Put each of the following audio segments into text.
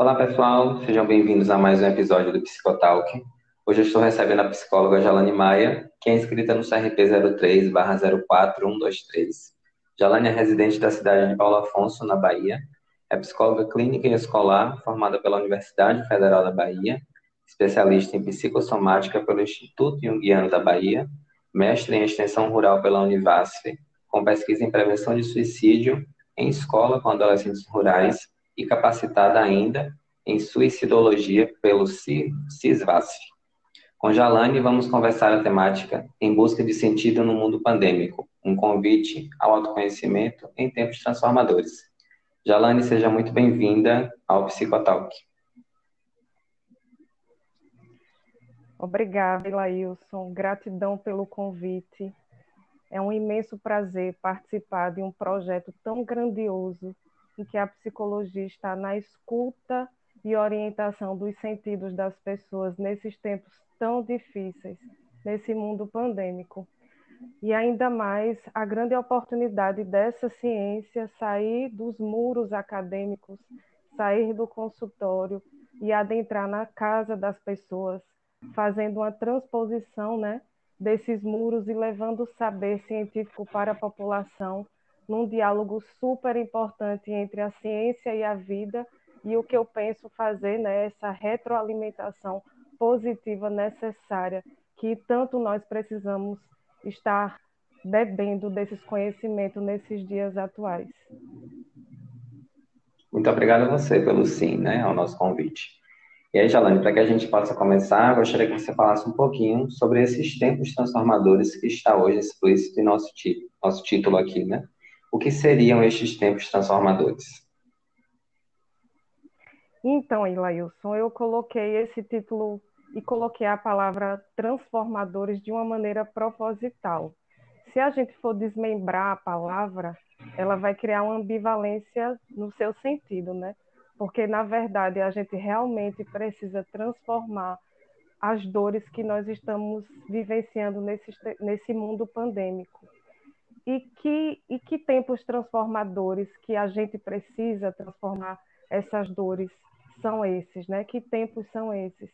Olá, pessoal, sejam bem-vindos a mais um episódio do Psicotalk. Hoje eu estou recebendo a psicóloga Jalane Maia, que é inscrita no CRP 03-04123. Jalane é residente da cidade de Paulo Afonso, na Bahia. É psicóloga clínica e escolar, formada pela Universidade Federal da Bahia, especialista em psicossomática pelo Instituto Jungiano da Bahia, mestre em extensão rural pela Univasf, com pesquisa em prevenção de suicídio em escola com adolescentes rurais e capacitada ainda em suicidologia pelo CISVASF. Com Jalane, vamos conversar a temática Em Busca de Sentido no Mundo Pandêmico, um convite ao autoconhecimento em tempos transformadores. Jalane, seja muito bem-vinda ao Psicotalk. Obrigada, Ilailson. Gratidão pelo convite. É um imenso prazer participar de um projeto tão grandioso em que a psicologia está na escuta e orientação dos sentidos das pessoas nesses tempos tão difíceis, nesse mundo pandêmico. E ainda mais a grande oportunidade dessa ciência sair dos muros acadêmicos, sair do consultório e adentrar na casa das pessoas, fazendo uma transposição né, desses muros e levando o saber científico para a população num diálogo super importante entre a ciência e a vida e o que eu penso fazer, né, essa retroalimentação positiva necessária que tanto nós precisamos estar bebendo desses conhecimentos nesses dias atuais. Muito obrigado a você pelo sim, né, ao nosso convite. E aí, Jalane, para que a gente possa começar, gostaria que você falasse um pouquinho sobre esses tempos transformadores que está hoje explícito em nosso, tí nosso título aqui, né? O que seriam estes tempos transformadores? Então, Ilailson, eu coloquei esse título e coloquei a palavra transformadores de uma maneira proposital. Se a gente for desmembrar a palavra, ela vai criar uma ambivalência no seu sentido, né? Porque, na verdade, a gente realmente precisa transformar as dores que nós estamos vivenciando nesse, nesse mundo pandêmico. E que, e que tempos transformadores que a gente precisa transformar essas dores são esses, né? Que tempos são esses?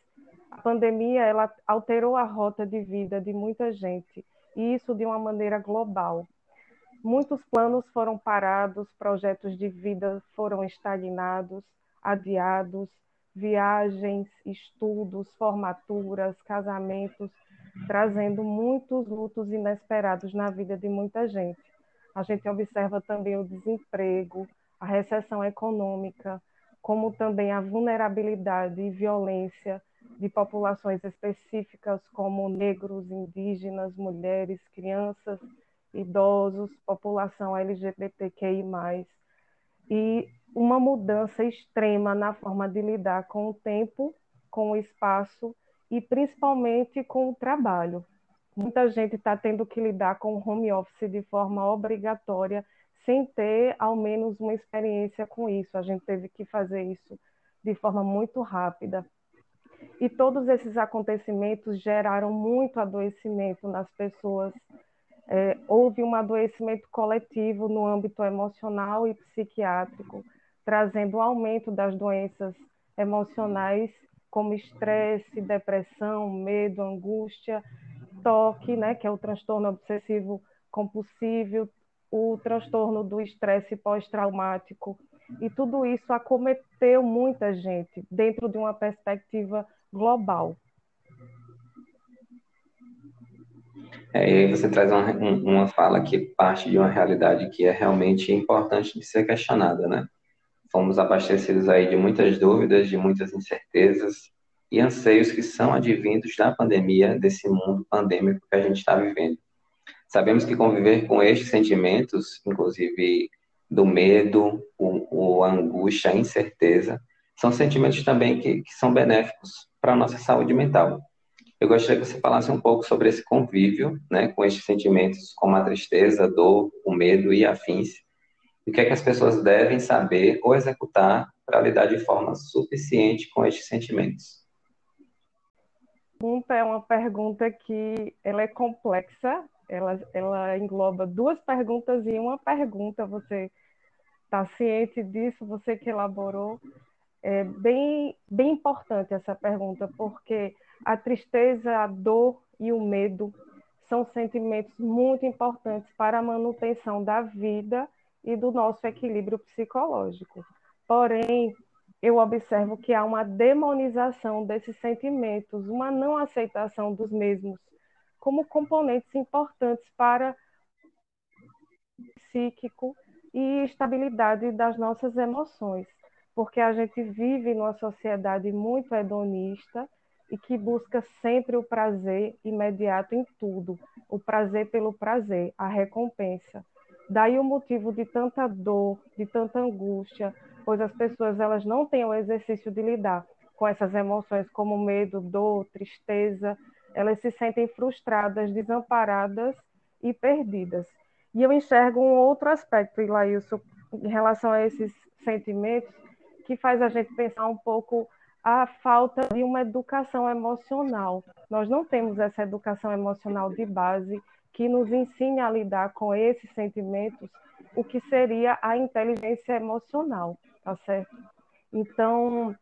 A pandemia ela alterou a rota de vida de muita gente e isso de uma maneira global. Muitos planos foram parados, projetos de vida foram estagnados, adiados, viagens, estudos, formaturas, casamentos, trazendo muitos lutos inesperados na vida de muita gente. A gente observa também o desemprego, a recessão econômica, como também a vulnerabilidade e violência de populações específicas como negros, indígenas, mulheres, crianças, idosos, população LGBTQI+, e uma mudança extrema na forma de lidar com o tempo, com o espaço e principalmente com o trabalho. Muita gente está tendo que lidar com o home office de forma obrigatória, sem ter ao menos uma experiência com isso. A gente teve que fazer isso de forma muito rápida. E todos esses acontecimentos geraram muito adoecimento nas pessoas. É, houve um adoecimento coletivo no âmbito emocional e psiquiátrico, trazendo aumento das doenças emocionais como estresse, depressão, medo, angústia, toque, né, que é o transtorno obsessivo compulsivo, o transtorno do estresse pós-traumático. E tudo isso acometeu muita gente dentro de uma perspectiva global. É, e aí você traz uma, uma fala que parte de uma realidade que é realmente importante de ser questionada, né? Fomos abastecidos aí de muitas dúvidas, de muitas incertezas e anseios que são advindos da pandemia, desse mundo pandêmico que a gente está vivendo. Sabemos que conviver com estes sentimentos, inclusive do medo, o, o a angústia, a incerteza, são sentimentos também que, que são benéficos para a nossa saúde mental. Eu gostaria que você falasse um pouco sobre esse convívio né, com estes sentimentos, como a tristeza, a dor, o medo e afins, o que é que as pessoas devem saber ou executar para lidar de forma suficiente com estes sentimentos? É uma pergunta que ela é complexa, ela, ela engloba duas perguntas e uma pergunta. Você está ciente disso? Você que elaborou? É bem, bem importante essa pergunta, porque a tristeza, a dor e o medo são sentimentos muito importantes para a manutenção da vida e do nosso equilíbrio psicológico. Porém, eu observo que há uma demonização desses sentimentos, uma não aceitação dos mesmos como componentes importantes para o psíquico e estabilidade das nossas emoções, porque a gente vive numa sociedade muito hedonista e que busca sempre o prazer imediato em tudo, o prazer pelo prazer, a recompensa. Daí o motivo de tanta dor, de tanta angústia, pois as pessoas elas não têm o exercício de lidar com essas emoções como medo, dor, tristeza, elas se sentem frustradas, desamparadas e perdidas. E eu enxergo um outro aspecto, Ilailson, em relação a esses sentimentos, que faz a gente pensar um pouco a falta de uma educação emocional. Nós não temos essa educação emocional de base que nos ensine a lidar com esses sentimentos, o que seria a inteligência emocional tá certo? Então,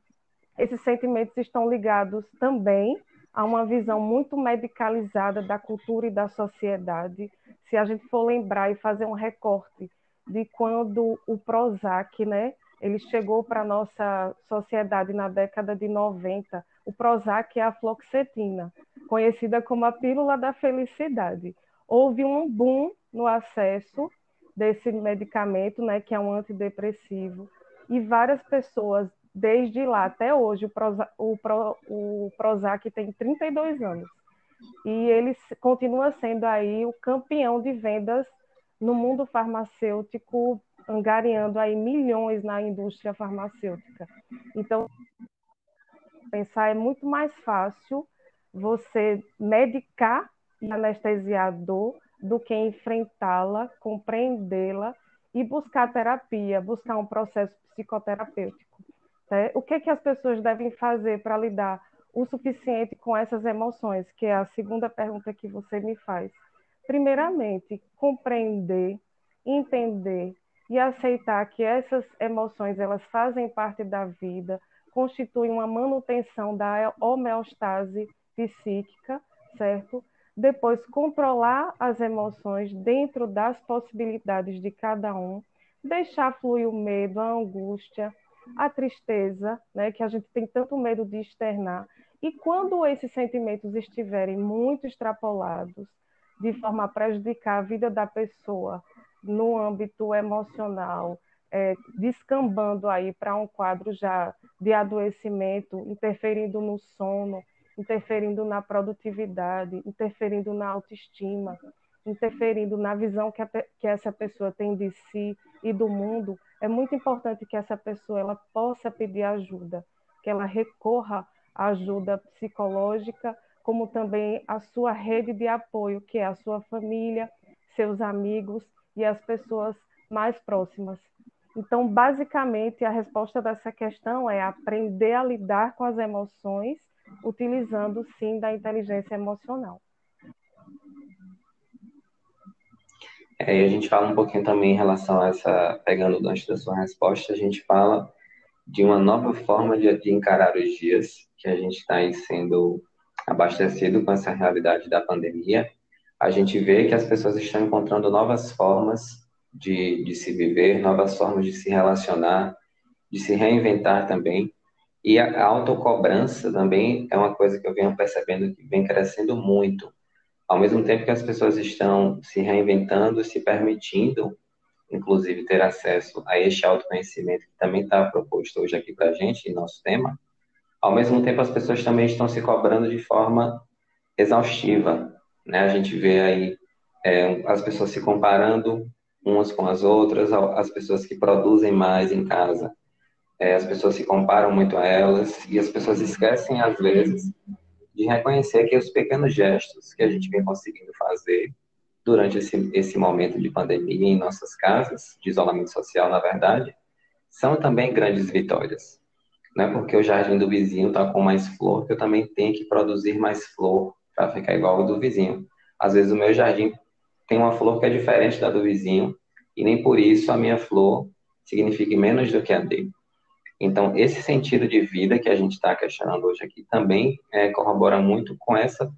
esses sentimentos estão ligados também a uma visão muito medicalizada da cultura e da sociedade. Se a gente for lembrar e fazer um recorte de quando o Prozac, né, ele chegou para a nossa sociedade na década de 90, o Prozac é a fluoxetina, conhecida como a pílula da felicidade. Houve um boom no acesso desse medicamento, né, que é um antidepressivo, e várias pessoas, desde lá até hoje, o, Prozac, o, Pro, o Prozac tem 32 anos, e ele continua sendo aí o campeão de vendas no mundo farmacêutico, angariando aí milhões na indústria farmacêutica. Então, pensar é muito mais fácil você medicar anestesiar a dor do que enfrentá-la, compreendê-la e buscar terapia, buscar um processo psicoterapêutico. Né? O que, que as pessoas devem fazer para lidar o suficiente com essas emoções, que é a segunda pergunta que você me faz. Primeiramente, compreender, entender e aceitar que essas emoções elas fazem parte da vida, constituem uma manutenção da homeostase psíquica, certo? Depois, controlar as emoções dentro das possibilidades de cada um deixar fluir o medo, a angústia, a tristeza, né, que a gente tem tanto medo de externar. E quando esses sentimentos estiverem muito extrapolados, de forma a prejudicar a vida da pessoa no âmbito emocional, é, descambando aí para um quadro já de adoecimento, interferindo no sono, interferindo na produtividade, interferindo na autoestima, interferindo na visão que, a, que essa pessoa tem de si e do mundo, é muito importante que essa pessoa ela possa pedir ajuda, que ela recorra à ajuda psicológica, como também a sua rede de apoio, que é a sua família, seus amigos e as pessoas mais próximas. Então, basicamente, a resposta dessa questão é aprender a lidar com as emoções, utilizando sim da inteligência emocional. É, e a gente fala um pouquinho também em relação a essa, pegando o gancho da sua resposta, a gente fala de uma nova forma de, de encarar os dias, que a gente está sendo abastecido com essa realidade da pandemia. A gente vê que as pessoas estão encontrando novas formas de, de se viver, novas formas de se relacionar, de se reinventar também. E a autocobrança também é uma coisa que eu venho percebendo que vem crescendo muito ao mesmo tempo que as pessoas estão se reinventando, se permitindo, inclusive, ter acesso a este autoconhecimento que também está proposto hoje aqui para a gente, em nosso tema, ao mesmo tempo as pessoas também estão se cobrando de forma exaustiva. Né? A gente vê aí é, as pessoas se comparando umas com as outras, as pessoas que produzem mais em casa, é, as pessoas se comparam muito a elas e as pessoas esquecem, às vezes, de reconhecer que os pequenos gestos que a gente vem conseguindo fazer durante esse, esse momento de pandemia em nossas casas, de isolamento social, na verdade, são também grandes vitórias. Não é porque o jardim do vizinho está com mais flor que eu também tenho que produzir mais flor para ficar igual ao do vizinho. Às vezes o meu jardim tem uma flor que é diferente da do vizinho e nem por isso a minha flor signifique menos do que a dele. Então, esse sentido de vida que a gente está questionando hoje aqui também é, corrobora muito com essa,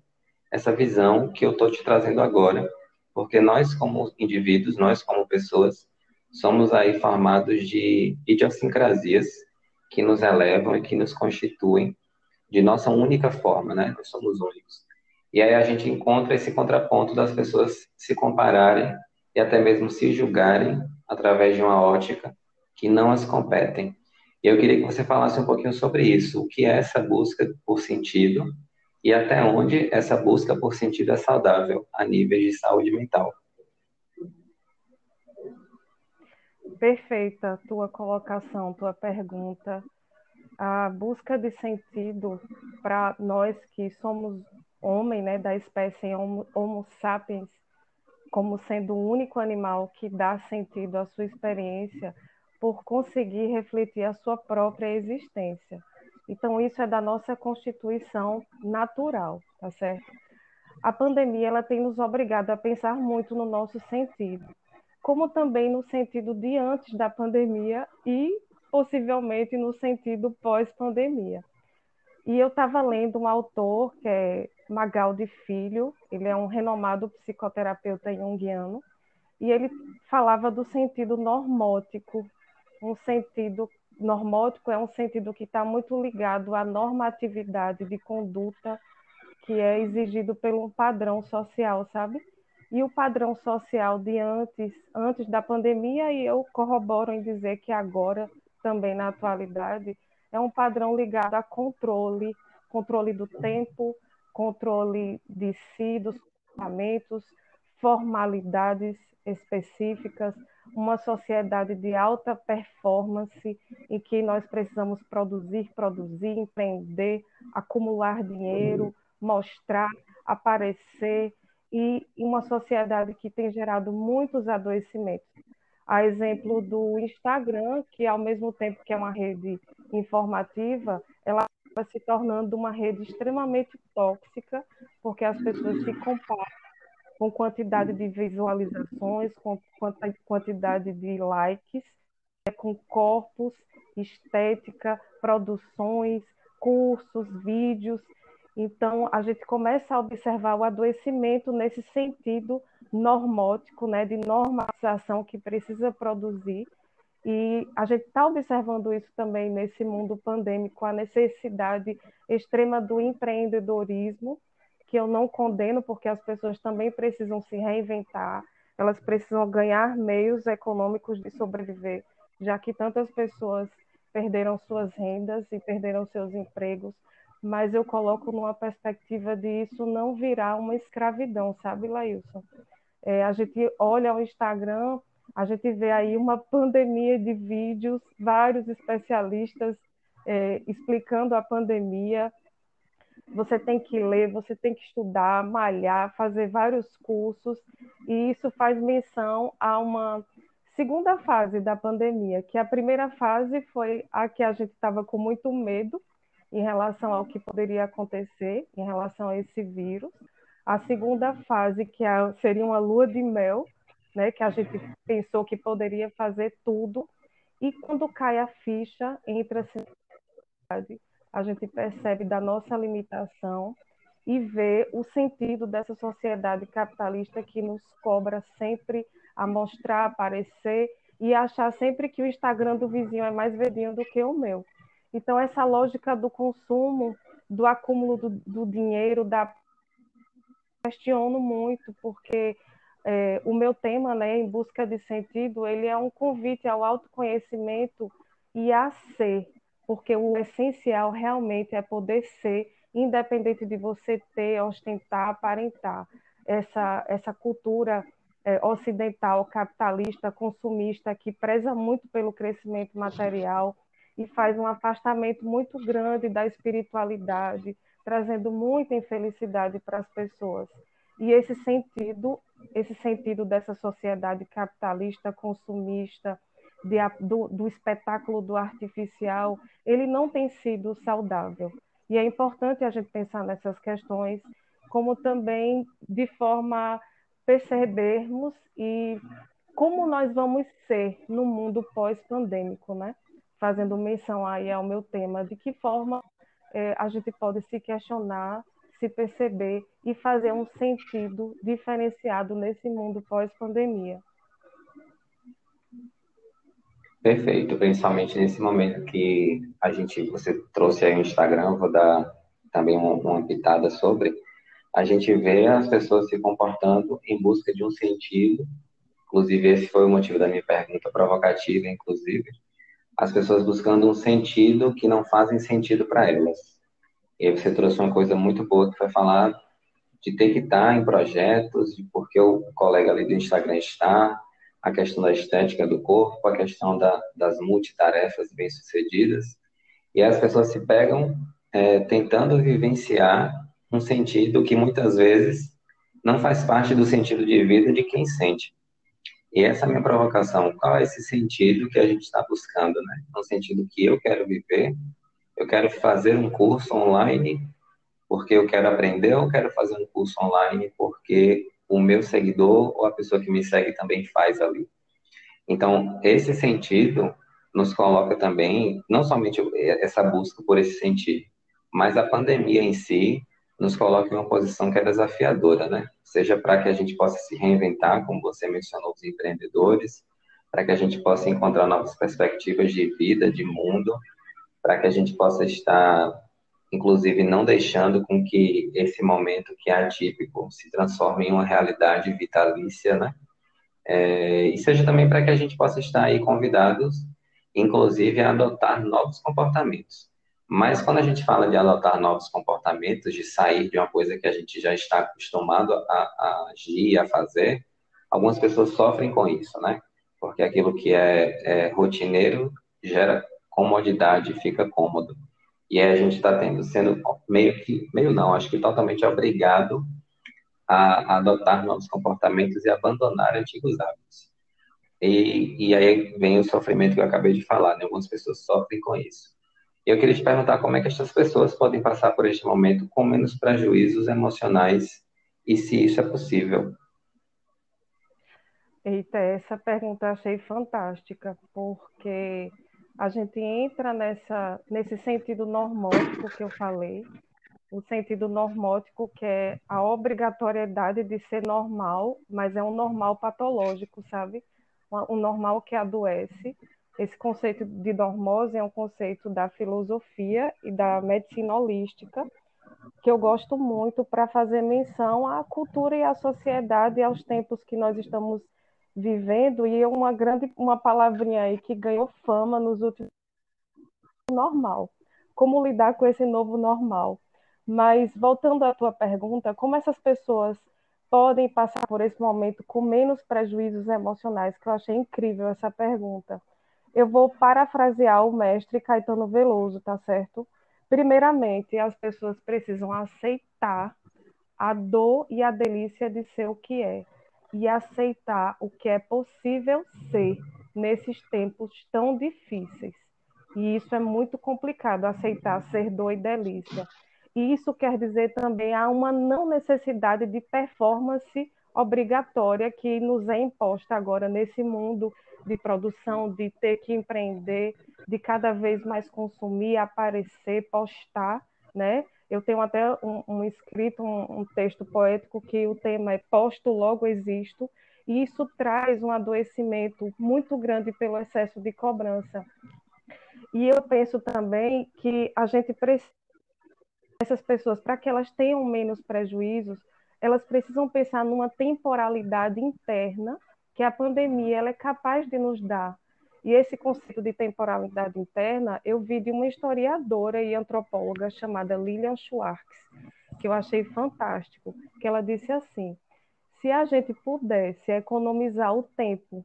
essa visão que eu estou te trazendo agora, porque nós, como indivíduos, nós, como pessoas, somos aí formados de idiosincrasias que nos elevam e que nos constituem de nossa única forma, né? Nós somos únicos. E aí a gente encontra esse contraponto das pessoas se compararem e até mesmo se julgarem através de uma ótica que não as competem. E eu queria que você falasse um pouquinho sobre isso. O que é essa busca por sentido e até onde essa busca por sentido é saudável a níveis de saúde mental? Perfeita tua colocação, tua pergunta. A busca de sentido para nós que somos homem, né, da espécie Homo, Homo sapiens, como sendo o único animal que dá sentido à sua experiência por conseguir refletir a sua própria existência. Então isso é da nossa constituição natural, tá certo? A pandemia ela tem nos obrigado a pensar muito no nosso sentido como também no sentido de antes da pandemia e possivelmente no sentido pós-pandemia. E eu estava lendo um autor que é Magaldi Filho, ele é um renomado psicoterapeuta junguiano, e ele falava do sentido normótico, um sentido normótico é um sentido que está muito ligado à normatividade de conduta que é exigido pelo padrão social, sabe? e o padrão social de antes, antes da pandemia, e eu corroboro em dizer que agora, também na atualidade, é um padrão ligado a controle, controle do tempo, controle de si, dos comportamentos, formalidades específicas, uma sociedade de alta performance em que nós precisamos produzir, produzir, empreender, acumular dinheiro, mostrar, aparecer, e uma sociedade que tem gerado muitos adoecimentos. A exemplo do Instagram, que ao mesmo tempo que é uma rede informativa, ela vai se tornando uma rede extremamente tóxica, porque as pessoas se comparam com quantidade de visualizações, com quantidade de likes, com corpos, estética, produções, cursos, vídeos, então, a gente começa a observar o adoecimento nesse sentido normótico, né, de normalização que precisa produzir. E a gente está observando isso também nesse mundo pandêmico, a necessidade extrema do empreendedorismo, que eu não condeno, porque as pessoas também precisam se reinventar, elas precisam ganhar meios econômicos de sobreviver, já que tantas pessoas perderam suas rendas e perderam seus empregos mas eu coloco numa perspectiva de isso não virar uma escravidão, sabe, Lailson? É, a gente olha o Instagram, a gente vê aí uma pandemia de vídeos, vários especialistas é, explicando a pandemia. Você tem que ler, você tem que estudar, malhar, fazer vários cursos, e isso faz menção a uma segunda fase da pandemia, que a primeira fase foi a que a gente estava com muito medo, em relação ao que poderia acontecer em relação a esse vírus. A segunda fase, que é, seria uma lua de mel, né, que a gente pensou que poderia fazer tudo, e quando cai a ficha, entra a a gente percebe da nossa limitação e vê o sentido dessa sociedade capitalista que nos cobra sempre a mostrar, aparecer e achar sempre que o Instagram do vizinho é mais verdinho do que o meu. Então, essa lógica do consumo, do acúmulo do, do dinheiro, da questiono muito, porque é, o meu tema, né, em busca de sentido, ele é um convite ao autoconhecimento e a ser, porque o essencial realmente é poder ser, independente de você ter, ostentar, aparentar. Essa, essa cultura é, ocidental, capitalista, consumista, que preza muito pelo crescimento material, e faz um afastamento muito grande da espiritualidade, trazendo muita infelicidade para as pessoas. E esse sentido, esse sentido dessa sociedade capitalista, consumista, de, do, do espetáculo do artificial, ele não tem sido saudável. E é importante a gente pensar nessas questões, como também de forma percebermos e como nós vamos ser no mundo pós-pandêmico, né? fazendo menção aí ao meu tema, de que forma é, a gente pode se questionar, se perceber e fazer um sentido diferenciado nesse mundo pós-pandemia. Perfeito, principalmente nesse momento que a gente, você trouxe aí o Instagram, vou dar também uma, pitada sobre, a gente vê as pessoas se comportando em busca de um sentido, inclusive esse foi o motivo da minha pergunta provocativa, inclusive, as pessoas buscando um sentido que não fazem sentido para elas. E aí você trouxe uma coisa muito boa que foi falar de ter que estar em projetos, de porque o colega ali do Instagram está, a questão da estética do corpo, a questão da, das multitarefas bem-sucedidas, e as pessoas se pegam é, tentando vivenciar um sentido que muitas vezes não faz parte do sentido de vida de quem sente. E essa é a minha provocação. Qual é esse sentido que a gente está buscando, né? Um sentido que eu quero viver, eu quero fazer um curso online porque eu quero aprender ou quero fazer um curso online porque o meu seguidor ou a pessoa que me segue também faz ali. Então, esse sentido nos coloca também, não somente essa busca por esse sentido, mas a pandemia em si nos coloca em uma posição que é desafiadora, né? Seja para que a gente possa se reinventar, como você mencionou, os empreendedores, para que a gente possa encontrar novas perspectivas de vida, de mundo, para que a gente possa estar inclusive não deixando com que esse momento que é atípico se transforme em uma realidade vitalícia, né? É, e seja também para que a gente possa estar aí convidados, inclusive, a adotar novos comportamentos. Mas quando a gente fala de adotar novos comportamentos, de sair de uma coisa que a gente já está acostumado a, a agir, a fazer, algumas pessoas sofrem com isso, né? Porque aquilo que é, é rotineiro gera comodidade, fica cômodo. E a gente está tendo, sendo meio que, meio não, acho que totalmente obrigado a, a adotar novos comportamentos e abandonar antigos hábitos. E, e aí vem o sofrimento que eu acabei de falar, né? Algumas pessoas sofrem com isso. Eu queria te perguntar como é que essas pessoas podem passar por este momento com menos prejuízos emocionais e se isso é possível. Eita, essa pergunta achei fantástica, porque a gente entra nessa, nesse sentido normótico que eu falei, o sentido normótico que é a obrigatoriedade de ser normal, mas é um normal patológico, sabe? Um normal que adoece. Esse conceito de normose é um conceito da filosofia e da medicina holística, que eu gosto muito para fazer menção à cultura e à sociedade e aos tempos que nós estamos vivendo e uma grande uma palavrinha aí que ganhou fama nos últimos normal. Como lidar com esse novo normal? Mas voltando à tua pergunta, como essas pessoas podem passar por esse momento com menos prejuízos emocionais? Que eu achei incrível essa pergunta. Eu vou parafrasear o mestre Caetano Veloso, tá certo? Primeiramente, as pessoas precisam aceitar a dor e a delícia de ser o que é e aceitar o que é possível ser nesses tempos tão difíceis. E isso é muito complicado, aceitar ser dor e delícia. E isso quer dizer também há uma não necessidade de performance obrigatória que nos é imposta agora nesse mundo de produção, de ter que empreender, de cada vez mais consumir, aparecer, postar, né? Eu tenho até um, um escrito, um, um, texto poético que o tema é Posto Logo Existo, e isso traz um adoecimento muito grande pelo excesso de cobrança. E eu penso também que a gente precisa, essas pessoas, para que elas tenham menos prejuízos, elas precisam pensar numa temporalidade interna que a pandemia ela é capaz de nos dar. E esse conceito de temporalidade interna eu vi de uma historiadora e antropóloga chamada Lilian Schwartz, que eu achei fantástico, que ela disse assim: se a gente pudesse economizar o tempo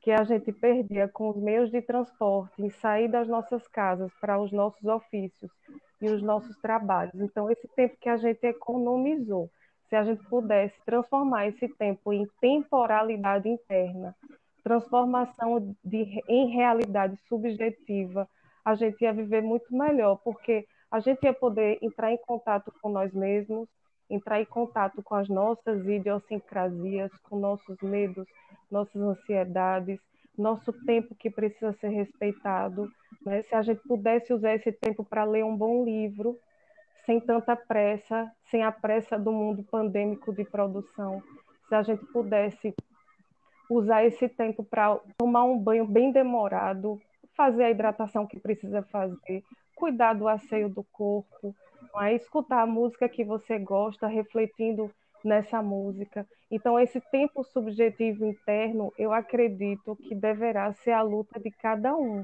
que a gente perdia com os meios de transporte em sair das nossas casas para os nossos ofícios e os nossos trabalhos, então esse tempo que a gente economizou, se a gente pudesse transformar esse tempo em temporalidade interna transformação de, em realidade subjetiva, a gente ia viver muito melhor, porque a gente ia poder entrar em contato com nós mesmos, entrar em contato com as nossas idiosincrasias, com nossos medos, nossas ansiedades, nosso tempo que precisa ser respeitado. Né? Se a gente pudesse usar esse tempo para ler um bom livro, sem tanta pressa, sem a pressa do mundo pandêmico de produção, se a gente pudesse usar esse tempo para tomar um banho bem demorado, fazer a hidratação que precisa fazer, cuidar do asseio do corpo, é? escutar a música que você gosta, refletindo nessa música. Então, esse tempo subjetivo interno, eu acredito que deverá ser a luta de cada um,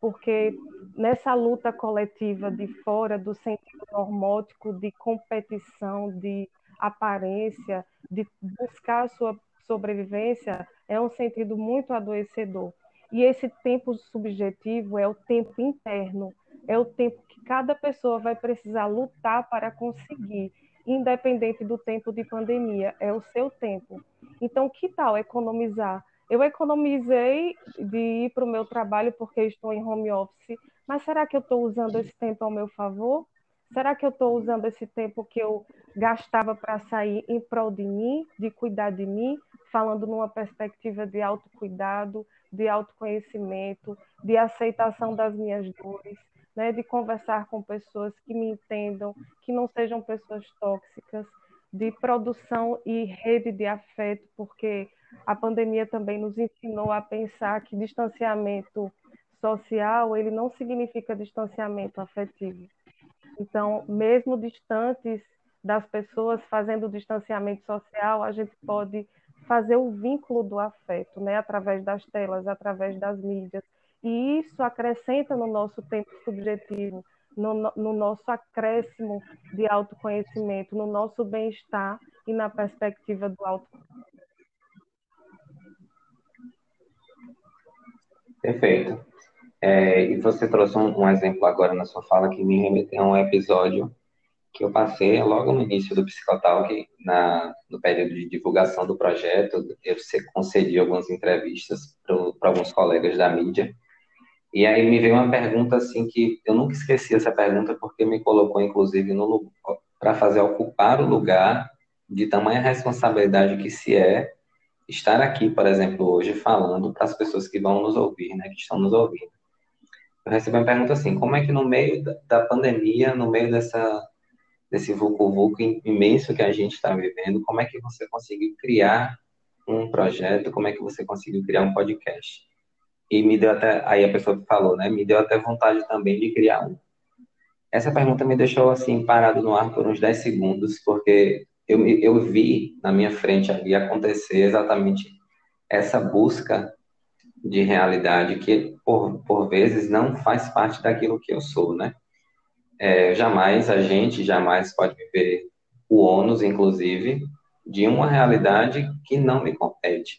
porque nessa luta coletiva de fora do sentido normótico de competição, de aparência, de buscar a sua sobrevivência, é um sentido muito adoecedor. E esse tempo subjetivo é o tempo interno, é o tempo que cada pessoa vai precisar lutar para conseguir, independente do tempo de pandemia, é o seu tempo. Então, que tal economizar? Eu economizei de ir para o meu trabalho porque estou em home office, mas será que eu estou usando esse tempo ao meu favor? Será que eu estou usando esse tempo que eu gastava para sair em prol de mim, de cuidar de mim, falando numa perspectiva de autocuidado, de autoconhecimento, de aceitação das minhas dores, né, de conversar com pessoas que me entendam, que não sejam pessoas tóxicas, de produção e rede de afeto, porque a pandemia também nos ensinou a pensar que distanciamento social ele não significa distanciamento afetivo. Então, mesmo distantes das pessoas, fazendo distanciamento social, a gente pode fazer o vínculo do afeto, né, através das telas, através das mídias, e isso acrescenta no nosso tempo subjetivo, no, no nosso acréscimo de autoconhecimento, no nosso bem-estar e na perspectiva do auto. Perfeito. É, e você trouxe um, um, exemplo agora na sua fala que me remeteu a um episódio que eu passei logo no início do Psicotalk, na, no período de divulgação do projeto, eu concedi algumas entrevistas para alguns colegas da mídia, e aí me veio uma pergunta assim que eu nunca esqueci essa pergunta porque me colocou inclusive no para fazer ocupar o lugar de tamanha responsabilidade que se é estar aqui, por exemplo, hoje falando para as pessoas que vão nos ouvir, né, que estão nos ouvindo. Eu recebi uma pergunta assim: como é que no meio da pandemia, no meio dessa desse vulco-vulco imenso que a gente está vivendo, como é que você conseguiu criar um projeto, como é que você conseguiu criar um podcast? E me deu até, aí a pessoa falou, né? Me deu até vontade também de criar um. Essa pergunta me deixou assim parado no ar por uns 10 segundos, porque eu, eu vi na minha frente ali acontecer exatamente essa busca de realidade que por, por vezes não faz parte daquilo que eu sou, né? É, jamais a gente jamais pode viver o ônus, inclusive, de uma realidade que não me compete.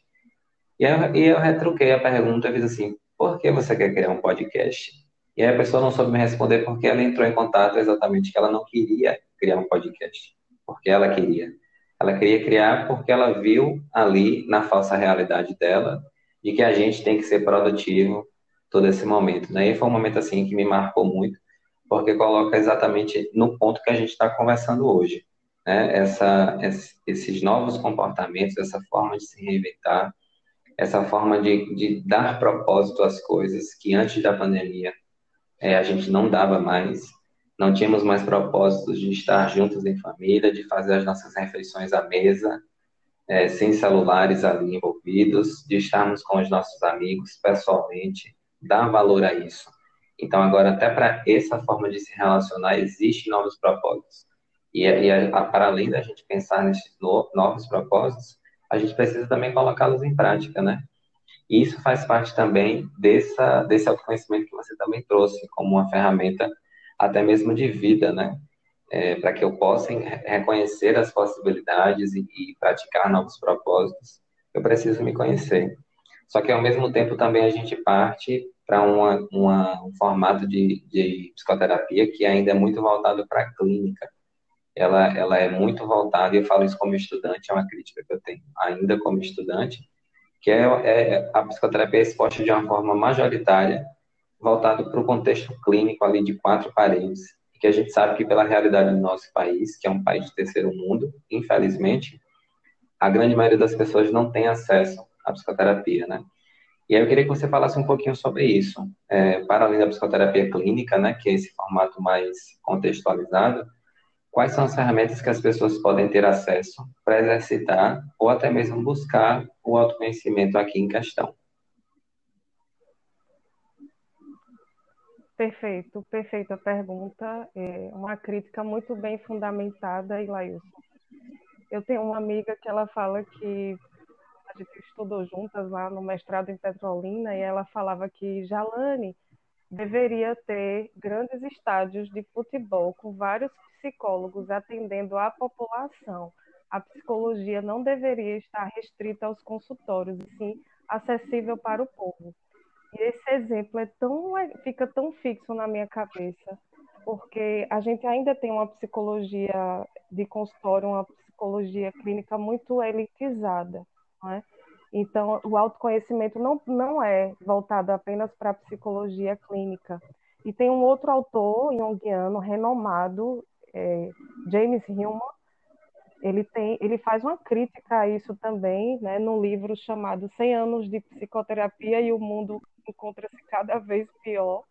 E eu, e eu retruquei a pergunta e fiz assim: por que você quer criar um podcast? E aí a pessoa não soube me responder porque ela entrou em contato exatamente que ela não queria criar um podcast, porque ela queria. Ela queria criar porque ela viu ali na falsa realidade dela de que a gente tem que ser produtivo todo esse momento. Né? E foi um momento assim que me marcou muito, porque coloca exatamente no ponto que a gente está conversando hoje. Né? Essa, esses novos comportamentos, essa forma de se reinventar, essa forma de, de dar propósito às coisas que antes da pandemia é, a gente não dava mais, não tínhamos mais propósitos de estar juntos em família, de fazer as nossas refeições à mesa, é, sem celulares ali envolvidos, de estarmos com os nossos amigos pessoalmente, dar valor a isso. Então, agora, até para essa forma de se relacionar, existem novos propósitos. E, e a, para além da gente pensar nesses no, novos propósitos, a gente precisa também colocá-los em prática, né? E isso faz parte também dessa, desse autoconhecimento que você também trouxe como uma ferramenta até mesmo de vida, né? É, para que eu possa reconhecer as possibilidades e, e, praticar novos propósitos, eu preciso me conhecer. Só que ao mesmo tempo também a gente parte para uma, uma, um formato de, de psicoterapia que ainda é muito voltado para a clínica, ela, ela é muito voltada, e eu falo isso como estudante, é uma crítica que eu tenho ainda como estudante, que é, é a psicoterapia é exposta de uma forma majoritária, voltado para o contexto clínico ali de quatro paredes, que a gente sabe que pela realidade do nosso país, que é um país de terceiro mundo, infelizmente, a grande maioria das pessoas não tem acesso à psicoterapia, né? E aí eu queria que você falasse um pouquinho sobre isso. É, para além da psicoterapia clínica, né, que é esse formato mais contextualizado, quais são as ferramentas que as pessoas podem ter acesso para exercitar ou até mesmo buscar o autoconhecimento aqui em questão? Perfeito, perfeita pergunta. É uma crítica muito bem fundamentada, Ilailson. Eu tenho uma amiga que ela fala que gente estudou juntas lá no mestrado em Petrolina e ela falava que Jalane deveria ter grandes estádios de futebol com vários psicólogos atendendo a população. A psicologia não deveria estar restrita aos consultórios, e sim acessível para o povo. E esse exemplo é tão, é, fica tão fixo na minha cabeça, porque a gente ainda tem uma psicologia de consultório, uma psicologia clínica muito elitizada. Não é? Então, o autoconhecimento não, não é voltado apenas para a psicologia clínica. E tem um outro autor junguiano renomado, é, James Hillman, ele, tem, ele faz uma crítica a isso também, né, num livro chamado 100 anos de psicoterapia e o mundo encontra-se cada vez pior.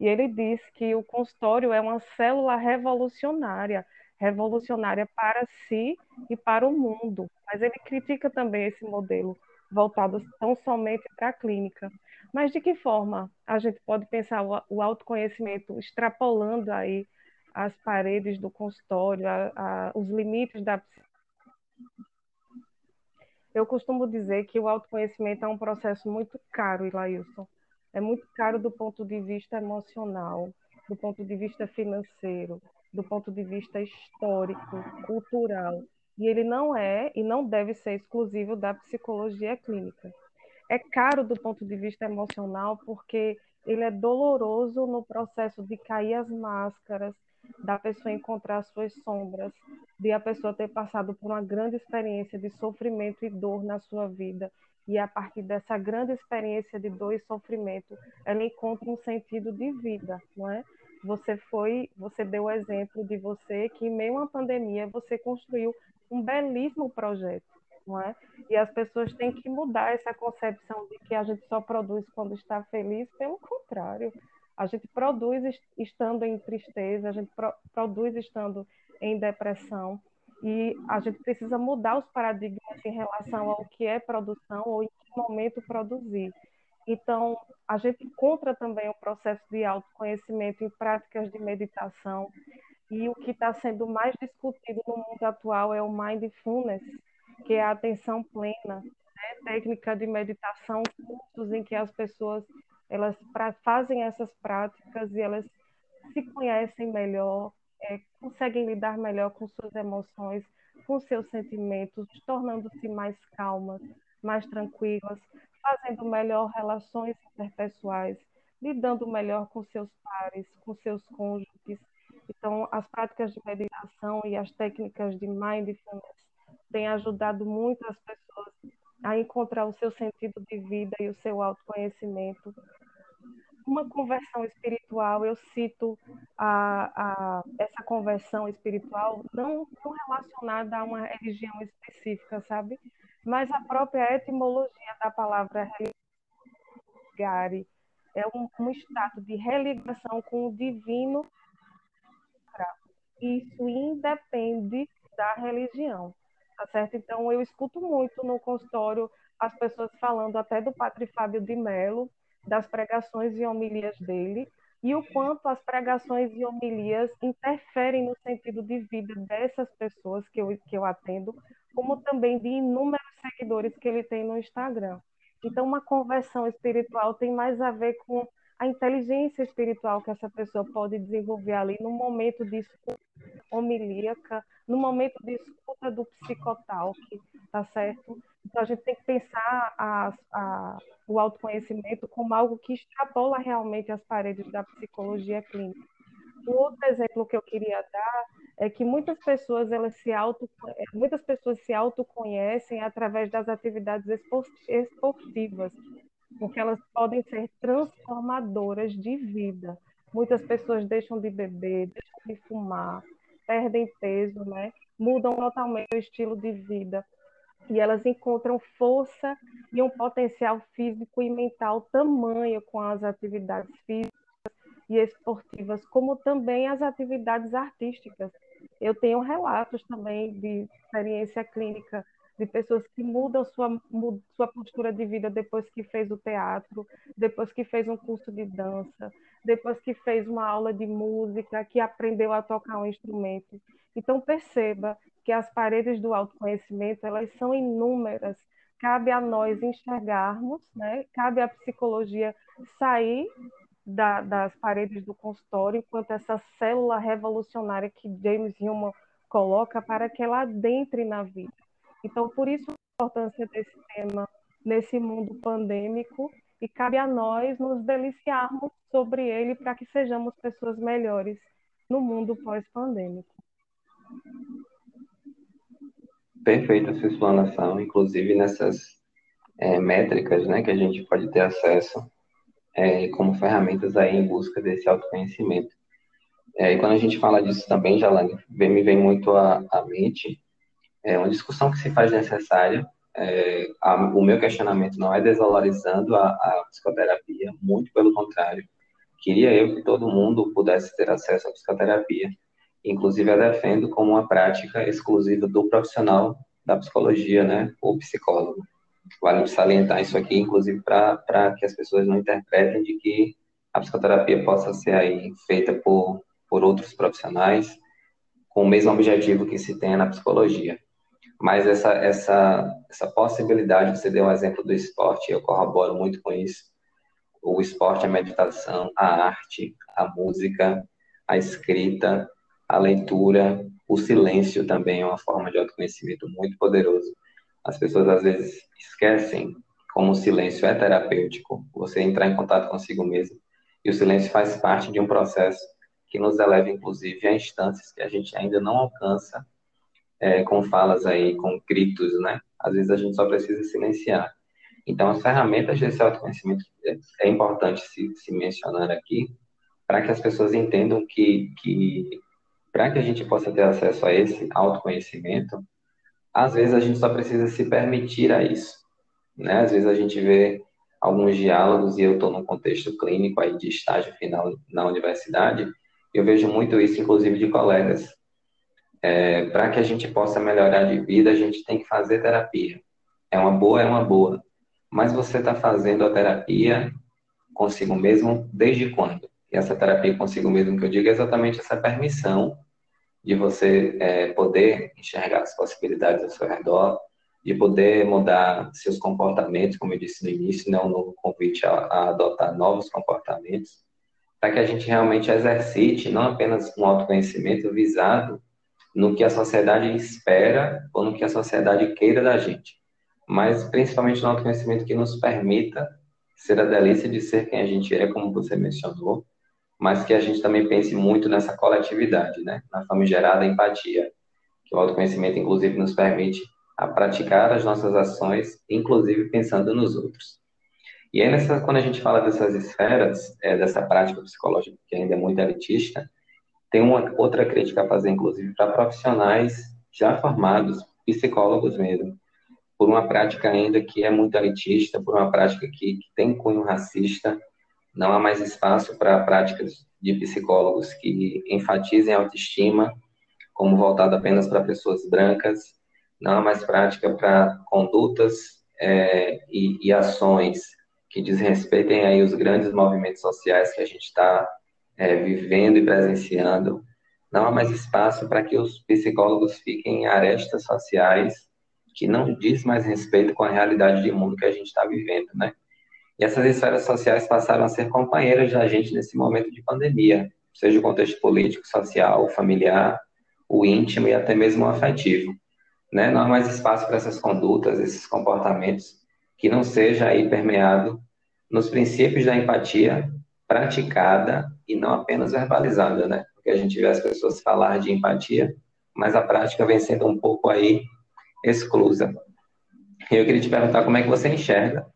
E ele diz que o consultório é uma célula revolucionária, revolucionária para si e para o mundo. Mas ele critica também esse modelo voltado tão somente para a clínica. Mas de que forma a gente pode pensar o autoconhecimento extrapolando aí as paredes do consultório, a, a, os limites da eu costumo dizer que o autoconhecimento é um processo muito caro, Ilailson é muito caro do ponto de vista emocional, do ponto de vista financeiro, do ponto de vista histórico, cultural. E ele não é e não deve ser exclusivo da psicologia clínica. É caro do ponto de vista emocional porque ele é doloroso no processo de cair as máscaras, da pessoa encontrar suas sombras, de a pessoa ter passado por uma grande experiência de sofrimento e dor na sua vida e a partir dessa grande experiência de dor e sofrimento, ela encontra um sentido de vida, não é? Você foi, você deu o exemplo de você que em meio uma pandemia você construiu um belíssimo projeto, não é? E as pessoas têm que mudar essa concepção de que a gente só produz quando está feliz, pelo contrário, a gente produz estando em tristeza, a gente produz estando em depressão, e a gente precisa mudar os paradigmas em relação ao que é produção ou em que momento produzir. Então, a gente encontra também o processo de autoconhecimento em práticas de meditação, e o que está sendo mais discutido no mundo atual é o mindfulness, que é a atenção plena, né? técnica de meditação, cursos em que as pessoas elas fazem essas práticas e elas se conhecem melhor, é, conseguem lidar melhor com suas emoções, com seus sentimentos, tornando-se mais calmas, mais tranquilas, fazendo melhor relações interpessoais, lidando melhor com seus pares, com seus cônjuges. Então, as práticas de meditação e as técnicas de mindfulness têm ajudado muito as pessoas a encontrar o seu sentido de vida e o seu autoconhecimento, uma conversão espiritual, eu cito a, a, essa conversão espiritual não, relacionada a uma religião específica, sabe? Mas a própria etimologia da palavra religare é um, um estado de religação com o divino. Isso independe da religião, tá certo? Então, eu escuto muito no consultório as pessoas falando até do Padre Fábio de Mello, das pregações e homilias dele e o quanto as pregações e homilias interferem no sentido de vida dessas pessoas que eu, que eu atendo, como também de inúmeros seguidores que ele tem no Instagram. Então, uma conversão espiritual tem mais a ver com a inteligência espiritual que essa pessoa pode desenvolver ali no momento de escuta homilíaca, no momento de escuta do psicotalk, tá certo? Então, a gente tem que pensar a, a, o autoconhecimento como algo que extrapola realmente as paredes da psicologia clínica. O outro exemplo que eu queria dar é que muitas pessoas elas se auto muitas pessoas se autoconhecem através das atividades esportivas, porque elas podem ser transformadoras de vida. Muitas pessoas deixam de beber, deixam de fumar, perdem peso, né? Mudam totalmente o estilo de vida e elas encontram força e um potencial físico e mental tamanho com as atividades físicas e esportivas, como também as atividades artísticas. Eu tenho relatos também de experiência clínica de pessoas que mudam sua, sua postura de vida depois que fez o teatro, depois que fez um curso de dança, depois que fez uma aula de música, que aprendeu a tocar um instrumento. Então perceba que as paredes do autoconhecimento elas são inúmeras. Cabe a nós enxergarmos, né? Cabe à psicologia sair da, das paredes do consultório enquanto essa célula revolucionária que James Hillman coloca para que ela adentre na vida. Então, por isso a importância desse tema nesse mundo pandêmico e cabe a nós nos deliciarmos sobre ele para que sejamos pessoas melhores no mundo pós-pandêmico. Perfeita sua explanação, inclusive nessas é, métricas né, que a gente pode ter acesso é, como ferramentas aí em busca desse autoconhecimento. É, e quando a gente fala disso também, Jalane, me vem muito à, à mente é uma discussão que se faz necessária. É, a, o meu questionamento não é desvalorizando a, a psicoterapia, muito pelo contrário. Queria eu que todo mundo pudesse ter acesso à psicoterapia. Inclusive, eu defendo como uma prática exclusiva do profissional da psicologia, né, ou psicólogo. Vale salientar isso aqui, inclusive, para que as pessoas não interpretem de que a psicoterapia possa ser aí feita por, por outros profissionais com o mesmo objetivo que se tem na psicologia. Mas essa, essa, essa possibilidade, você deu um exemplo do esporte, eu corroboro muito com isso. O esporte, a meditação, a arte, a música, a escrita, a leitura, o silêncio também é uma forma de autoconhecimento muito poderoso. As pessoas às vezes esquecem como o silêncio é terapêutico, você entrar em contato consigo mesmo. E o silêncio faz parte de um processo que nos eleva, inclusive, a instâncias que a gente ainda não alcança é, com falas aí, com gritos, né? Às vezes a gente só precisa silenciar. Então, as ferramentas desse autoconhecimento é, é importante se, se mencionar aqui, para que as pessoas entendam que, que para que a gente possa ter acesso a esse autoconhecimento, às vezes a gente só precisa se permitir a isso. Né? Às vezes a gente vê alguns diálogos, e eu estou num contexto clínico aí de estágio final na universidade, eu vejo muito isso, inclusive, de colegas é, para que a gente possa melhorar de vida, a gente tem que fazer terapia. É uma boa, é uma boa. Mas você está fazendo a terapia consigo mesmo desde quando? E essa terapia consigo mesmo que eu digo é exatamente essa permissão de você é, poder enxergar as possibilidades ao seu redor, de poder mudar seus comportamentos, como eu disse no início, né, um novo convite a, a adotar novos comportamentos, para que a gente realmente exercite não apenas um autoconhecimento visado no que a sociedade espera ou no que a sociedade queira da gente, mas principalmente no autoconhecimento que nos permita ser a delícia de ser quem a gente é, como você mencionou, mas que a gente também pense muito nessa coletividade, né? na famigerada empatia, que o autoconhecimento, inclusive, nos permite a praticar as nossas ações, inclusive pensando nos outros. E aí, nessa, quando a gente fala dessas esferas, é, dessa prática psicológica que ainda é muito elitista, tem uma outra crítica a fazer, inclusive, para profissionais já formados, psicólogos mesmo, por uma prática ainda que é muito elitista, por uma prática que, que tem cunho racista. Não há mais espaço para práticas de psicólogos que enfatizem a autoestima como voltado apenas para pessoas brancas. Não há mais prática para condutas é, e, e ações que desrespeitem aí os grandes movimentos sociais que a gente está é, vivendo e presenciando, não há mais espaço para que os psicólogos fiquem em arestas sociais que não diz mais respeito com a realidade de mundo que a gente está vivendo, né? E essas esferas sociais passaram a ser companheiras da gente nesse momento de pandemia, seja o contexto político, social, familiar, o íntimo e até mesmo o afetivo. Né? Não há mais espaço para essas condutas, esses comportamentos que não seja aí permeado nos princípios da empatia praticada e não apenas verbalizada, né? Porque a gente vê as pessoas falar de empatia, mas a prática vem sendo um pouco aí exclusa. Eu queria te perguntar como é que você enxerga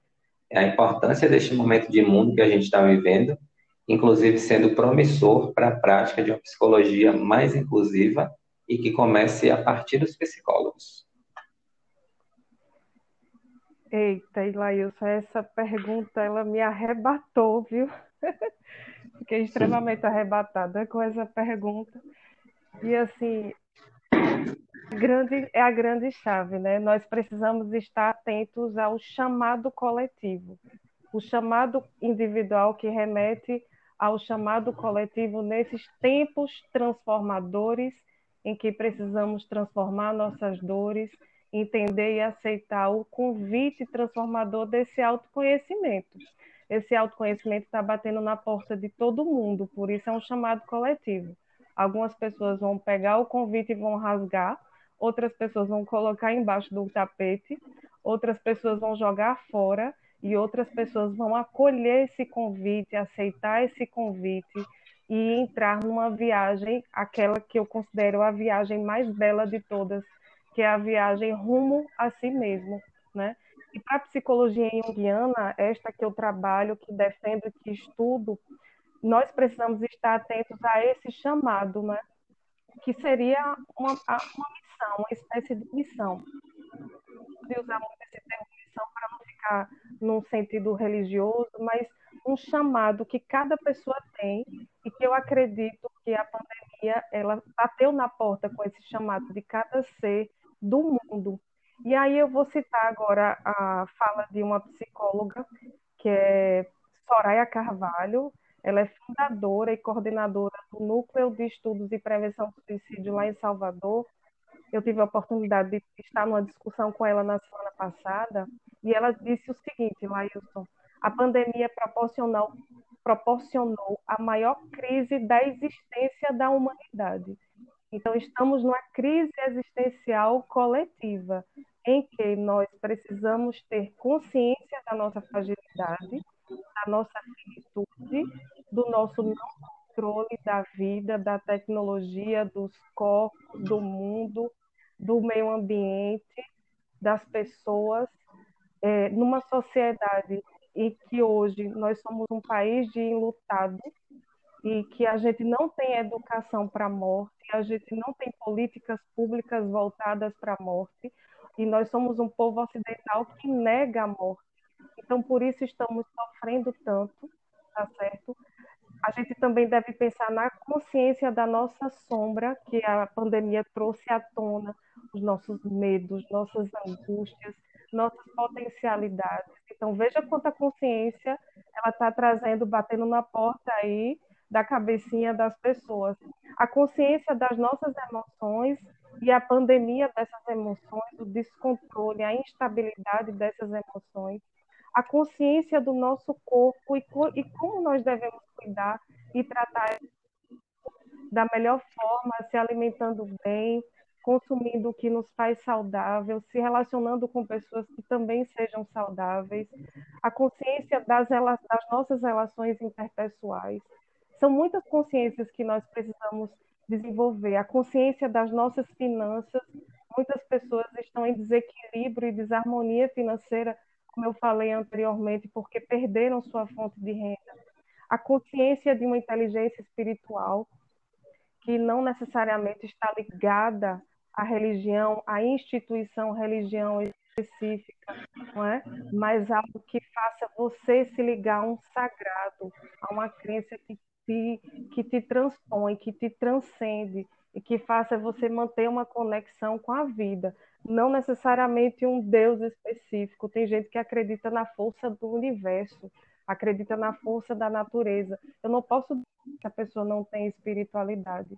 a importância deste momento de mundo que a gente está vivendo, inclusive sendo promissor para a prática de uma psicologia mais inclusiva e que comece a partir dos psicólogos. Eita, Ilailson, essa pergunta ela me arrebatou, viu? Fiquei extremamente arrebatada com essa pergunta. E assim, grande, é a grande chave, né? Nós precisamos estar atentos ao chamado coletivo. O chamado individual que remete ao chamado coletivo nesses tempos transformadores em que precisamos transformar nossas dores, entender e aceitar o convite transformador desse autoconhecimento. Esse autoconhecimento está batendo na porta de todo mundo, por isso é um chamado coletivo. Algumas pessoas vão pegar o convite e vão rasgar, outras pessoas vão colocar embaixo do tapete, outras pessoas vão jogar fora e outras pessoas vão acolher esse convite, aceitar esse convite e entrar numa viagem, aquela que eu considero a viagem mais bela de todas, que é a viagem rumo a si mesmo, né? E para a psicologia junguiana, esta que eu trabalho, que defendo, que estudo, nós precisamos estar atentos a esse chamado, né? Que seria uma, uma missão, uma espécie de missão. De usar muito esse termo missão para não ficar num sentido religioso, mas um chamado que cada pessoa tem e que eu acredito que a pandemia ela bateu na porta com esse chamado de cada ser do mundo. E aí eu vou citar agora a fala de uma psicóloga que é Soraya Carvalho, ela é fundadora e coordenadora do Núcleo de Estudos e Prevenção do Suicídio lá em Salvador. Eu tive a oportunidade de estar numa discussão com ela na semana passada e ela disse o seguinte, Lailson, a pandemia proporcionou, proporcionou a maior crise da existência da humanidade. Então, estamos numa crise existencial coletiva, em que nós precisamos ter consciência da nossa fragilidade, da nossa finitude, do nosso não controle da vida, da tecnologia, dos corpos, do mundo, do meio ambiente, das pessoas, é, numa sociedade em que hoje nós somos um país de enlutados e que a gente não tem educação para a morte, a gente não tem políticas públicas voltadas para a morte, e nós somos um povo ocidental que nega a morte. Então, por isso estamos sofrendo tanto, tá certo? A gente também deve pensar na consciência da nossa sombra, que a pandemia trouxe à tona, os nossos medos, nossas angústias, nossas potencialidades. Então, veja quanta consciência ela está trazendo, batendo na porta aí da cabecinha das pessoas. A consciência das nossas emoções e a pandemia dessas emoções, o descontrole, a instabilidade dessas emoções, a consciência do nosso corpo e, e como nós devemos cuidar e tratar da melhor forma, se alimentando bem, consumindo o que nos faz saudável, se relacionando com pessoas que também sejam saudáveis, a consciência das, das nossas relações interpessoais. São muitas consciências que nós precisamos desenvolver. A consciência das nossas finanças. Muitas pessoas estão em desequilíbrio e desarmonia financeira, como eu falei anteriormente, porque perderam sua fonte de renda. A consciência de uma inteligência espiritual que não necessariamente está ligada a religião, a instituição religião específica, não é? mas algo que faça você se ligar a um sagrado, a uma crença que te, que te transpõe, que te transcende e que faça você manter uma conexão com a vida, não necessariamente um Deus específico. Tem gente que acredita na força do universo, acredita na força da natureza. Eu não posso dizer que a pessoa não tem espiritualidade.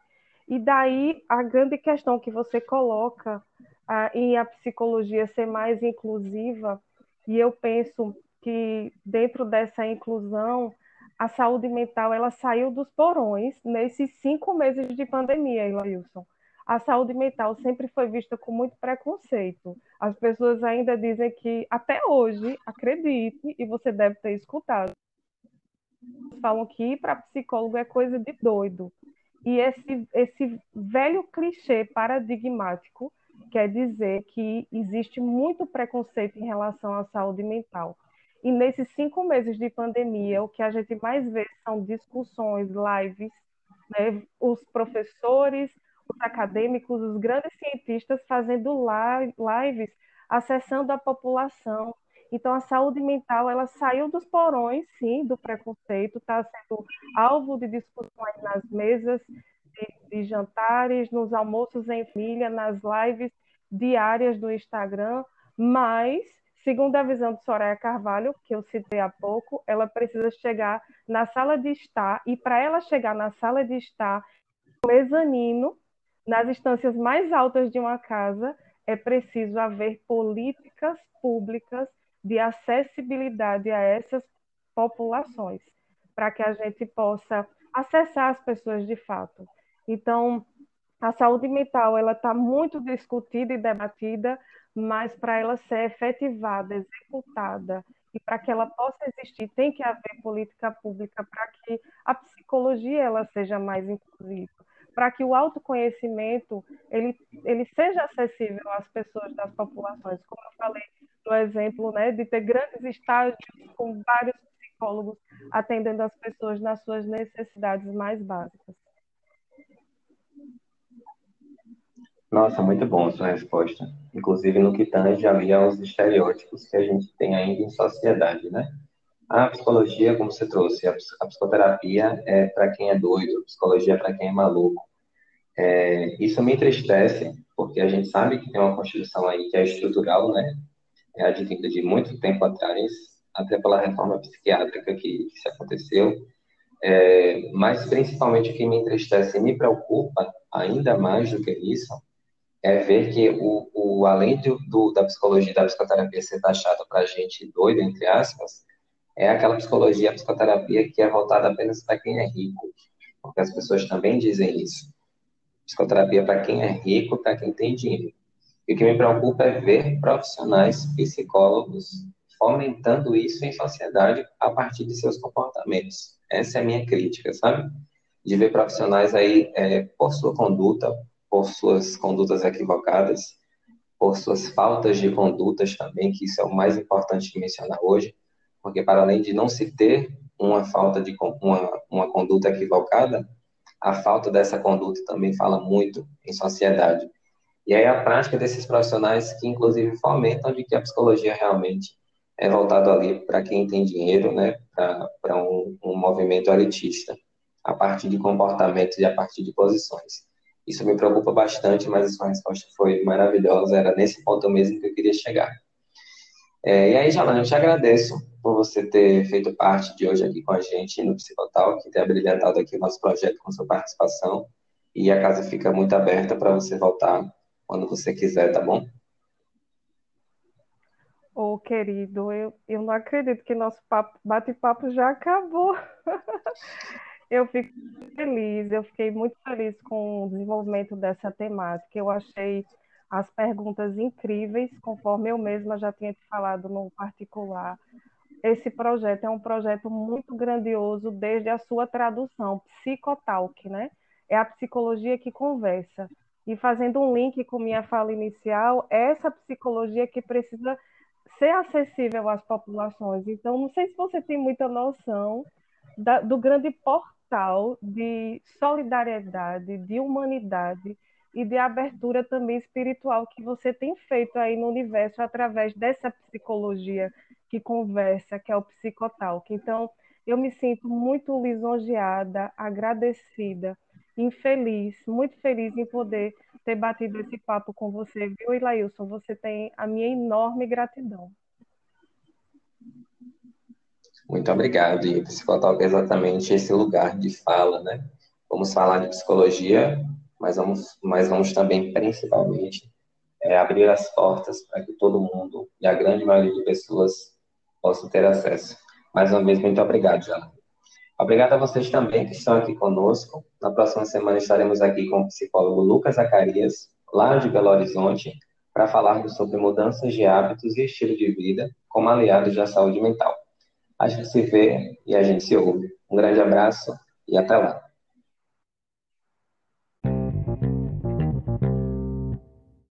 E daí a grande questão que você coloca ah, em a psicologia ser mais inclusiva, e eu penso que dentro dessa inclusão, a saúde mental ela saiu dos porões nesses cinco meses de pandemia, Ilailson. A saúde mental sempre foi vista com muito preconceito. As pessoas ainda dizem que, até hoje, acredite, e você deve ter escutado, falam que ir para psicólogo é coisa de doido. E esse, esse velho clichê paradigmático quer dizer que existe muito preconceito em relação à saúde mental. E nesses cinco meses de pandemia, o que a gente mais vê são discussões, lives, né? os professores, os acadêmicos, os grandes cientistas fazendo lives, acessando a população. Então, a saúde mental, ela saiu dos porões, sim, do preconceito, está sendo alvo de discussões nas mesas de, de, jantares, nos almoços em família, nas lives diárias do Instagram, mas, segundo a visão de Soraya Carvalho, que eu citei há pouco, ela precisa chegar na sala de estar, e para ela chegar na sala de estar, mezanino, nas instâncias mais altas de uma casa, é preciso haver políticas públicas de acessibilidade a essas populações, para que a gente possa acessar as pessoas de fato. Então, a saúde mental ela está muito discutida e debatida, mas para ela ser efetivada, executada e para que ela possa existir, tem que haver política pública para que a psicologia ela seja mais inclusiva, para que o autoconhecimento ele, ele seja acessível às pessoas das populações, como eu falei no exemplo, né, de ter grandes estágios com vários psicólogos atendendo as pessoas nas suas necessidades mais básicas. Nossa, muito bom a sua resposta. Inclusive no que tange ali aos estereótipos que a gente tem ainda em sociedade, né? A psicologia, como você trouxe, a psicoterapia é para quem é doido, a psicologia é para quem é maluco. É, isso me entristece, porque a gente sabe que tem uma constituição aí que é estrutural, né? É advinda de muito tempo atrás, até pela reforma psiquiátrica que, que se aconteceu. É, mas principalmente o que me entristece e me preocupa ainda mais do que isso é ver que o, o além do, do, da psicologia da psicoterapia ser taxada para gente doida, entre aspas, é aquela psicologia, a psicoterapia que é voltada apenas para quem é rico, porque as pessoas também dizem isso. Psicoterapia para quem é rico, para quem tem dinheiro. E o que me preocupa é ver profissionais psicólogos fomentando isso em sociedade a partir de seus comportamentos. Essa é a minha crítica, sabe? De ver profissionais aí, é, por sua conduta, por suas condutas equivocadas, por suas faltas de condutas também, que isso é o mais importante de mencionar hoje, porque para além de não se ter uma falta de uma, uma conduta equivocada, a falta dessa conduta também fala muito em sociedade. E aí a prática desses profissionais que inclusive fomentam de que a psicologia realmente é voltado ali para quem tem dinheiro, né, para um, um movimento elitista, a partir de comportamentos e a partir de posições. Isso me preocupa bastante, mas a sua resposta foi maravilhosa, era nesse ponto mesmo que eu queria chegar. É, e aí, Jalana, eu te agradeço por você ter feito parte de hoje aqui com a gente no Psicotal, que ter abrilhantado aqui o nosso projeto com sua participação. E a casa fica muito aberta para você voltar quando você quiser, tá bom? Ô, oh, querido, eu, eu não acredito que nosso bate-papo já acabou. Eu fico feliz, eu fiquei muito feliz com o desenvolvimento dessa temática. Eu achei as perguntas incríveis, conforme eu mesma já tinha te falado no particular. Esse projeto é um projeto muito grandioso desde a sua tradução, Psicotalk, né? É a psicologia que conversa. E fazendo um link com minha fala inicial, é essa psicologia que precisa ser acessível às populações. Então, não sei se você tem muita noção da, do grande portal de solidariedade, de humanidade e de abertura também espiritual que você tem feito aí no universo através dessa psicologia que conversa, que é o psicotalk. Então, eu me sinto muito lisonjeada, agradecida, infeliz, muito feliz em poder ter batido esse papo com você, viu, Ilailson? Você tem a minha enorme gratidão. Muito obrigado. E o psicotalk é exatamente esse lugar de fala, né? Vamos falar de psicologia, mas vamos, mas vamos também, principalmente, é, abrir as portas para que todo mundo e a grande maioria de pessoas possam ter acesso. Mais uma vez, muito obrigado, Jana. Obrigado a vocês também que estão aqui conosco. Na próxima semana estaremos aqui com o psicólogo Lucas Zacarias, lá de Belo Horizonte, para falarmos sobre mudanças de hábitos e estilo de vida como aliados da saúde mental. A gente se vê e a gente se ouve. Um grande abraço e até lá.